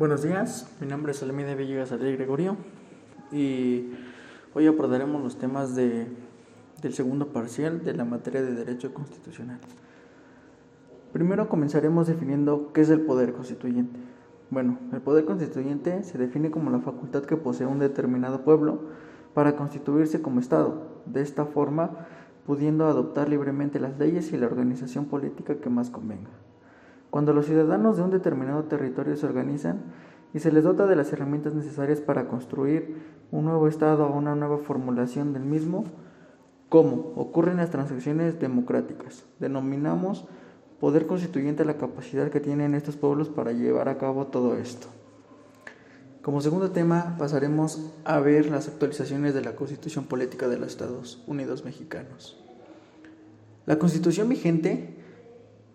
Buenos días, mi nombre es Alameda Villegas Adel Gregorio y hoy abordaremos los temas de, del segundo parcial de la materia de Derecho Constitucional. Primero comenzaremos definiendo qué es el poder constituyente. Bueno, el poder constituyente se define como la facultad que posee un determinado pueblo para constituirse como Estado, de esta forma pudiendo adoptar libremente las leyes y la organización política que más convenga. Cuando los ciudadanos de un determinado territorio se organizan y se les dota de las herramientas necesarias para construir un nuevo Estado o una nueva formulación del mismo, ¿cómo? Ocurren las transacciones democráticas. Denominamos poder constituyente la capacidad que tienen estos pueblos para llevar a cabo todo esto. Como segundo tema pasaremos a ver las actualizaciones de la Constitución Política de los Estados Unidos Mexicanos. La Constitución vigente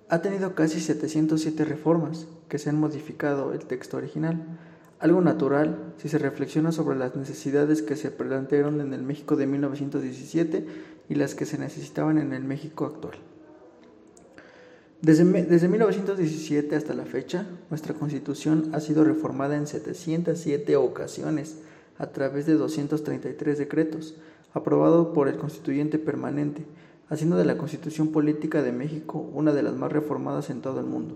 ha tenido casi 707 reformas que se han modificado el texto original, algo natural si se reflexiona sobre las necesidades que se plantearon en el México de 1917 y las que se necesitaban en el México actual. Desde, desde 1917 hasta la fecha, nuestra Constitución ha sido reformada en 707 ocasiones a través de 233 decretos, aprobados por el Constituyente Permanente, haciendo de la Constitución Política de México una de las más reformadas en todo el mundo.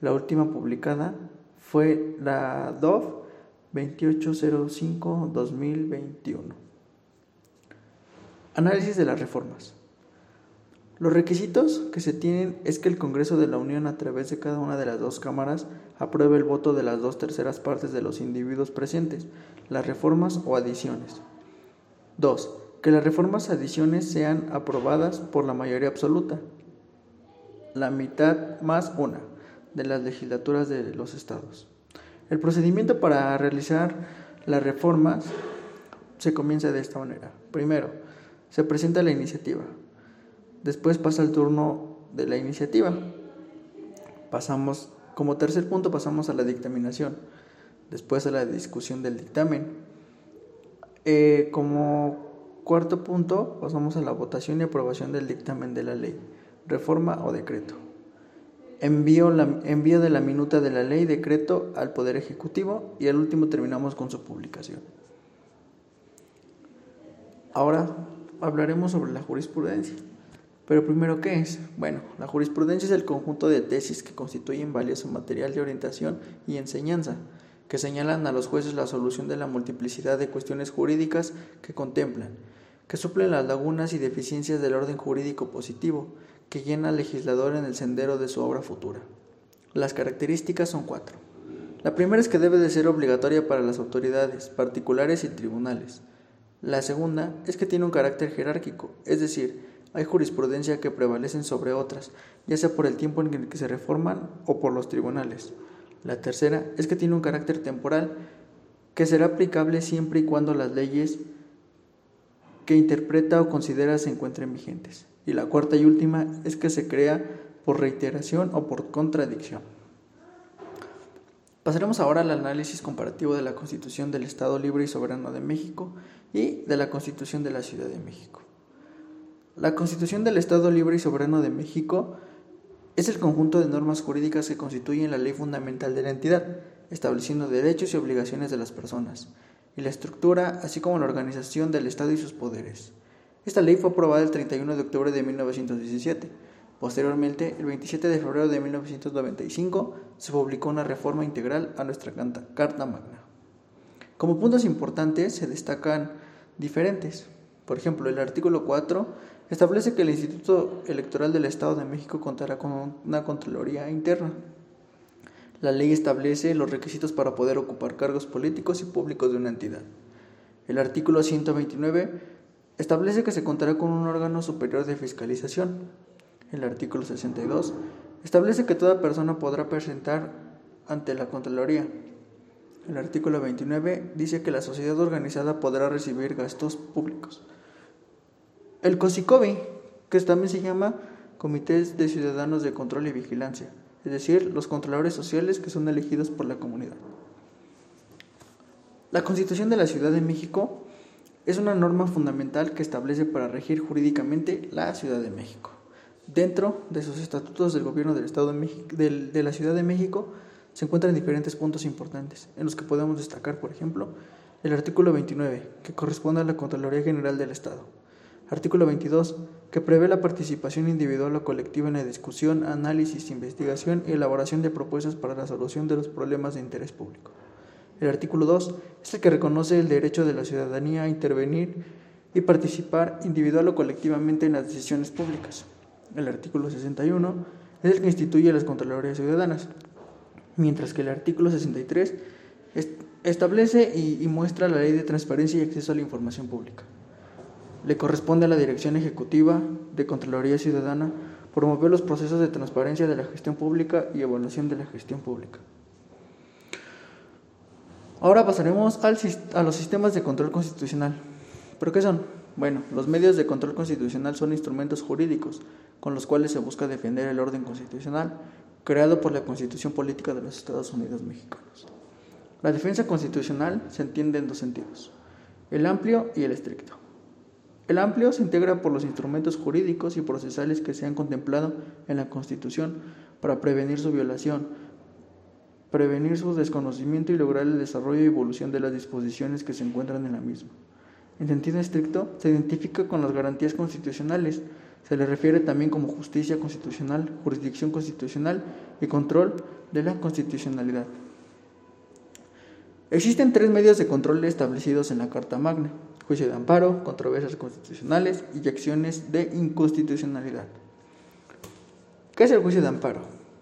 La última publicada fue la DOF 2805-2021. Análisis de las reformas. Los requisitos que se tienen es que el Congreso de la Unión a través de cada una de las dos cámaras apruebe el voto de las dos terceras partes de los individuos presentes, las reformas o adiciones. 2 que las reformas adiciones sean aprobadas por la mayoría absoluta, la mitad más una de las legislaturas de los estados. El procedimiento para realizar las reformas se comienza de esta manera. Primero, se presenta la iniciativa. Después pasa el turno de la iniciativa. Pasamos, como tercer punto, pasamos a la dictaminación. Después a la discusión del dictamen. Eh, como Cuarto punto, pasamos a la votación y aprobación del dictamen de la ley, reforma o decreto. Envío, la, envío de la minuta de la ley, decreto al Poder Ejecutivo y al último terminamos con su publicación. Ahora hablaremos sobre la jurisprudencia. Pero primero, ¿qué es? Bueno, la jurisprudencia es el conjunto de tesis que constituyen valioso material de orientación y enseñanza que señalan a los jueces la solución de la multiplicidad de cuestiones jurídicas que contemplan, que suplen las lagunas y deficiencias del orden jurídico positivo, que llena al legislador en el sendero de su obra futura. Las características son cuatro. La primera es que debe de ser obligatoria para las autoridades, particulares y tribunales. La segunda es que tiene un carácter jerárquico, es decir, hay jurisprudencia que prevalecen sobre otras, ya sea por el tiempo en que se reforman o por los tribunales. La tercera es que tiene un carácter temporal que será aplicable siempre y cuando las leyes que interpreta o considera se encuentren vigentes. Y la cuarta y última es que se crea por reiteración o por contradicción. Pasaremos ahora al análisis comparativo de la Constitución del Estado Libre y Soberano de México y de la Constitución de la Ciudad de México. La Constitución del Estado Libre y Soberano de México es el conjunto de normas jurídicas que constituyen la ley fundamental de la entidad, estableciendo derechos y obligaciones de las personas, y la estructura, así como la organización del Estado y sus poderes. Esta ley fue aprobada el 31 de octubre de 1917. Posteriormente, el 27 de febrero de 1995, se publicó una reforma integral a nuestra Carta Magna. Como puntos importantes se destacan diferentes. Por ejemplo, el artículo 4 establece que el Instituto Electoral del Estado de México contará con una Contraloría interna. La ley establece los requisitos para poder ocupar cargos políticos y públicos de una entidad. El artículo 129 establece que se contará con un órgano superior de fiscalización. El artículo 62 establece que toda persona podrá presentar ante la Contraloría. El artículo 29 dice que la sociedad organizada podrá recibir gastos públicos. El COSICOBI, que también se llama Comités de Ciudadanos de Control y Vigilancia, es decir, los controladores sociales que son elegidos por la comunidad. La Constitución de la Ciudad de México es una norma fundamental que establece para regir jurídicamente la Ciudad de México. Dentro de sus estatutos del gobierno del Estado de, la Ciudad de México se encuentran diferentes puntos importantes, en los que podemos destacar, por ejemplo, el artículo 29, que corresponde a la Contraloría General del Estado. Artículo 22, que prevé la participación individual o colectiva en la discusión, análisis, investigación y elaboración de propuestas para la solución de los problemas de interés público. El artículo 2 es el que reconoce el derecho de la ciudadanía a intervenir y participar individual o colectivamente en las decisiones públicas. El artículo 61 es el que instituye las Contralorías Ciudadanas, mientras que el artículo 63 establece y, muestra la ley de transparencia y acceso a la información pública. Le corresponde a la Dirección Ejecutiva de Contraloría Ciudadana promover los procesos de transparencia de la gestión pública y evaluación de la gestión pública. Ahora pasaremos a los sistemas de control constitucional. ¿Pero qué son? Bueno, los medios de control constitucional son instrumentos jurídicos con los cuales se busca defender el orden constitucional creado por la Constitución Política de los Estados Unidos Mexicanos. La defensa constitucional se entiende en dos sentidos, el amplio y el estricto. El amplio se integra por los instrumentos jurídicos y procesales que se han contemplado en la Constitución para prevenir su violación, prevenir su desconocimiento y lograr el desarrollo y evolución de las disposiciones que se encuentran en la misma. En sentido estricto, se identifica con las garantías constitucionales. Se le refiere también como justicia constitucional, jurisdicción constitucional y control de la constitucionalidad. Existen tres medios de control establecidos en la Carta Magna, juicio de amparo, controversias constitucionales y acciones de inconstitucionalidad. ¿Qué es el juicio de amparo?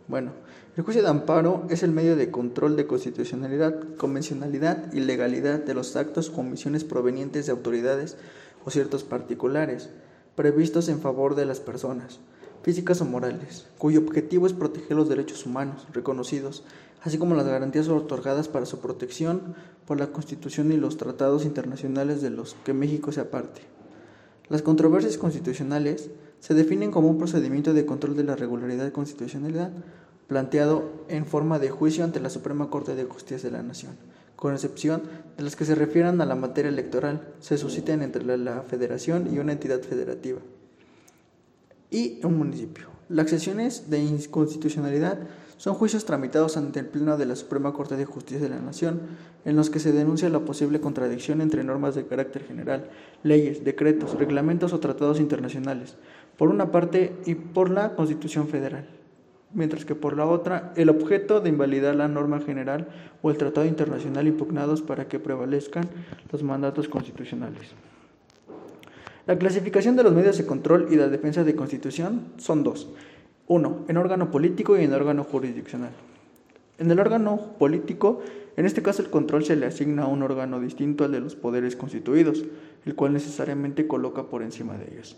Bueno, el juicio de amparo es el medio de control de constitucionalidad, convencionalidad y legalidad de los actos o omisiones provenientes de autoridades o ciertos particulares, previstos en favor de las personas, físicas o morales, cuyo objetivo es proteger los derechos humanos reconocidos, así como las garantías otorgadas para su protección por la Constitución y los tratados internacionales de los que México se aparte. Las controversias constitucionales se definen como un procedimiento de control de la regularidad y constitucionalidad planteado en forma de juicio ante la Suprema Corte de Justicia de la Nación, con excepción de las que se refieran a la materia electoral, se susciten entre la, Federación y una entidad federativa y un municipio. Las accesiones de inconstitucionalidad son juicios tramitados ante el Pleno de la Suprema Corte de Justicia de la Nación, en los que se denuncia la posible contradicción entre normas de carácter general, leyes, decretos, reglamentos o tratados internacionales, por una parte, y por la Constitución Federal mientras que por la otra, el objeto de invalidar la norma general o el tratado internacional impugnados para que prevalezcan los mandatos constitucionales. La clasificación de los medios de control y la defensa de constitución son dos. Uno, en órgano político y en órgano jurisdiccional. En el órgano político, en este caso el control se le asigna a un órgano distinto al de los poderes constituidos, el cual necesariamente coloca por encima de ellos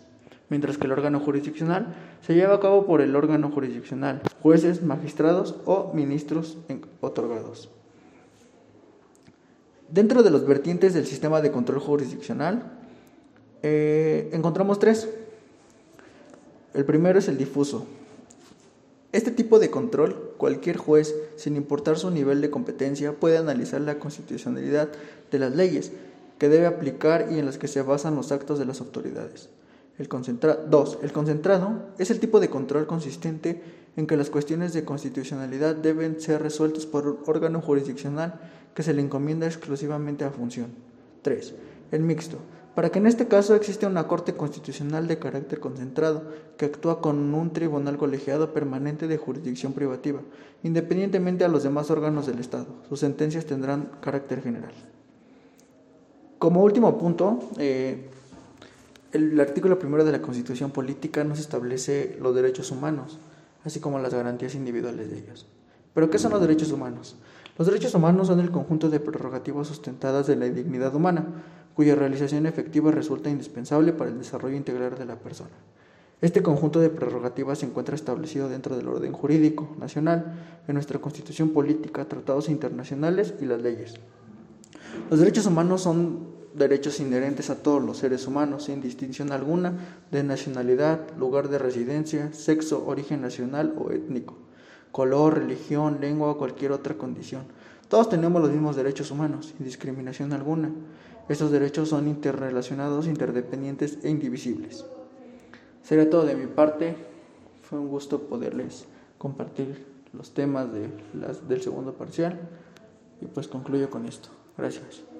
mientras que el órgano jurisdiccional se lleva a cabo por el órgano jurisdiccional, jueces, magistrados o ministros otorgados. Dentro de los vertientes del sistema de control jurisdiccional, eh, encontramos tres. El primero es el difuso. Este tipo de control, cualquier juez, sin importar su nivel de competencia, puede analizar la constitucionalidad de las leyes que debe aplicar y en las que se basan los actos de las autoridades. El el concentrado es el tipo de control consistente en que las cuestiones de constitucionalidad deben ser resueltas por un órgano jurisdiccional que se le encomienda exclusivamente a función. 3. El mixto. Para que en este caso existe una Corte Constitucional de carácter concentrado que actúa con un tribunal colegiado permanente de jurisdicción privativa, independientemente a los demás órganos del Estado. Sus sentencias tendrán carácter general. Como último punto, eh, el artículo primero de la Constitución Política nos establece los derechos humanos, así como las garantías individuales de ellos. ¿Pero qué son los derechos humanos? Los derechos humanos son el conjunto de prerrogativas sustentadas de la dignidad humana, cuya realización efectiva resulta indispensable para el desarrollo integral de la persona. Este conjunto de prerrogativas se encuentra establecido dentro del orden jurídico nacional, en nuestra constitución política, tratados internacionales y las leyes. Los derechos humanos son derechos inherentes a todos los seres humanos, sin distinción alguna de nacionalidad, lugar de residencia, sexo, origen nacional o étnico, color, religión, lengua o cualquier otra condición. Todos tenemos los mismos derechos humanos, sin discriminación alguna. Estos derechos son interrelacionados, interdependientes e indivisibles. Sería todo de mi parte. Fue un gusto poderles compartir los temas de las, del segundo parcial y pues concluyo con esto. Gracias.